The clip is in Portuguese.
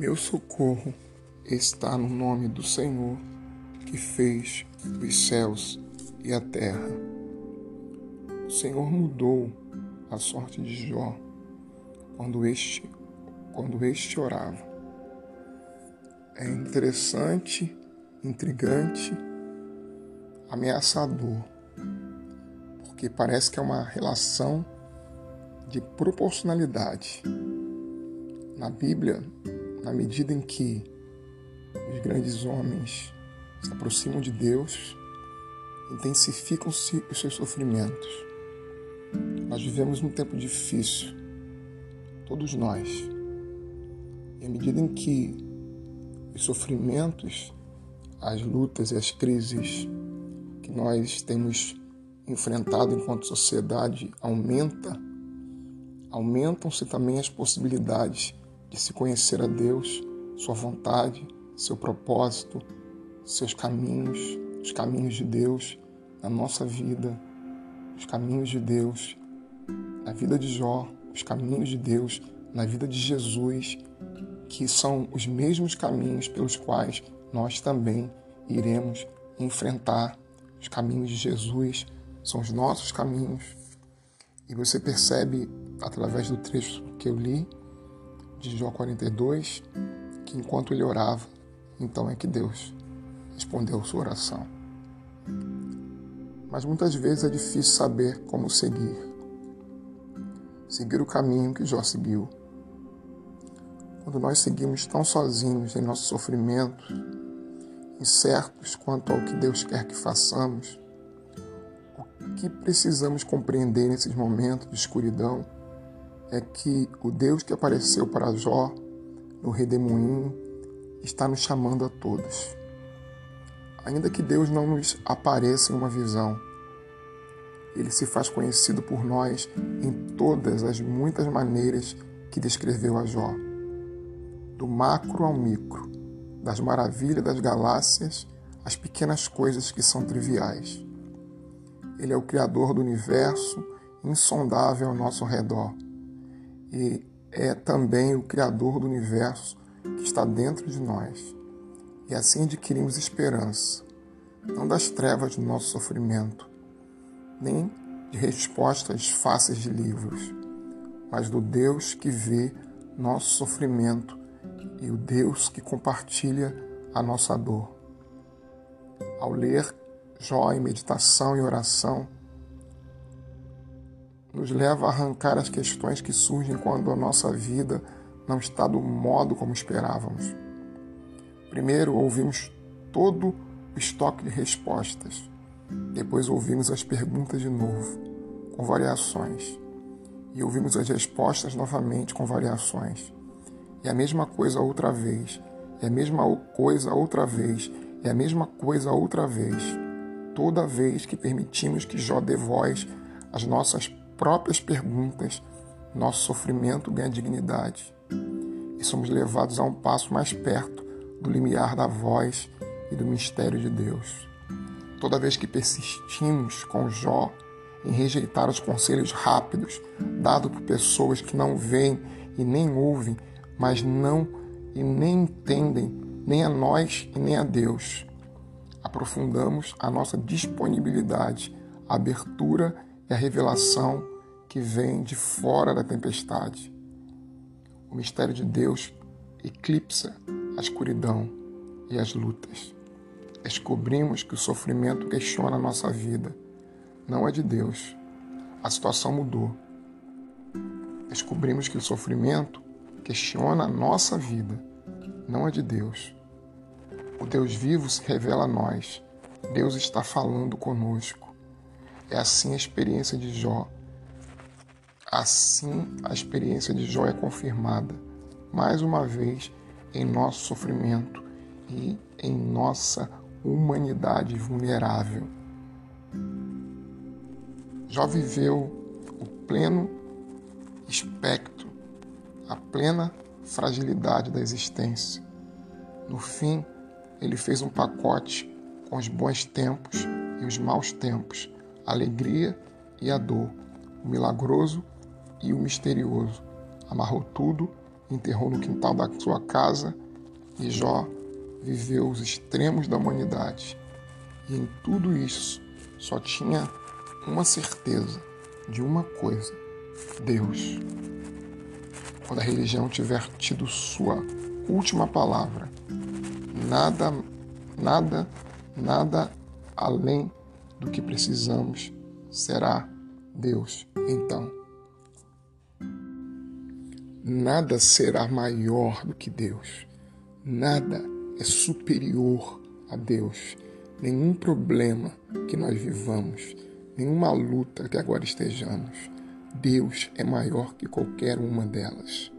meu socorro está no nome do Senhor, que fez os céus e a terra. O Senhor mudou a sorte de Jó quando este, quando este orava. É interessante, intrigante, ameaçador, porque parece que é uma relação de proporcionalidade. Na Bíblia, na medida em que os grandes homens se aproximam de Deus, intensificam-se os seus sofrimentos. Nós vivemos um tempo difícil, todos nós. E à medida em que os sofrimentos, as lutas e as crises que nós temos enfrentado enquanto sociedade aumenta, aumentam-se também as possibilidades de se conhecer a Deus, sua vontade, seu propósito, seus caminhos, os caminhos de Deus na nossa vida, os caminhos de Deus na vida de Jó, os caminhos de Deus na vida de Jesus, que são os mesmos caminhos pelos quais nós também iremos enfrentar. Os caminhos de Jesus são os nossos caminhos. E você percebe através do trecho que eu li de Jó 42, que enquanto ele orava, então é que Deus respondeu sua oração. Mas muitas vezes é difícil saber como seguir. Seguir o caminho que Jó seguiu. Quando nós seguimos tão sozinhos em nosso sofrimento, incertos quanto ao que Deus quer que façamos, o que precisamos compreender nesses momentos de escuridão é que o Deus que apareceu para Jó no redemoinho está nos chamando a todos. Ainda que Deus não nos apareça em uma visão, ele se faz conhecido por nós em todas as muitas maneiras que descreveu a Jó. Do macro ao micro, das maravilhas das galáxias às pequenas coisas que são triviais. Ele é o Criador do universo, insondável ao nosso redor e é também o Criador do universo que está dentro de nós. E assim adquirimos esperança, não das trevas do nosso sofrimento, nem de respostas fáceis de livros, mas do Deus que vê nosso sofrimento e o Deus que compartilha a nossa dor. Ao ler Jó em meditação e oração, nos leva a arrancar as questões que surgem quando a nossa vida não está do modo como esperávamos. Primeiro, ouvimos todo o estoque de respostas. Depois, ouvimos as perguntas de novo, com variações. E ouvimos as respostas novamente, com variações. E a mesma coisa outra vez. E a mesma coisa outra vez. E a mesma coisa outra vez. Toda vez que permitimos que Jó dê voz às nossas próprias perguntas, nosso sofrimento ganha dignidade e somos levados a um passo mais perto do limiar da voz e do mistério de Deus. Toda vez que persistimos com Jó em rejeitar os conselhos rápidos dados por pessoas que não veem e nem ouvem, mas não e nem entendem nem a nós e nem a Deus, aprofundamos a nossa disponibilidade, a abertura e a revelação que vem de fora da tempestade. O mistério de Deus eclipsa a escuridão e as lutas. Descobrimos que o sofrimento questiona a nossa vida. Não é de Deus. A situação mudou. Descobrimos que o sofrimento questiona a nossa vida. Não é de Deus. O Deus vivo se revela a nós. Deus está falando conosco. É assim a experiência de Jó. Assim a experiência de Jó é confirmada, mais uma vez, em nosso sofrimento e em nossa humanidade vulnerável. Jó viveu o pleno espectro, a plena fragilidade da existência. No fim, ele fez um pacote com os bons tempos e os maus tempos a alegria e a dor, o milagroso e o misterioso. Amarrou tudo enterrou no quintal da sua casa e Jó viveu os extremos da humanidade. E em tudo isso só tinha uma certeza de uma coisa: Deus. Quando a religião tiver tido sua última palavra, nada, nada, nada além do que precisamos será Deus. Então, nada será maior do que Deus. Nada é superior a Deus. Nenhum problema que nós vivamos, nenhuma luta que agora estejamos, Deus é maior que qualquer uma delas.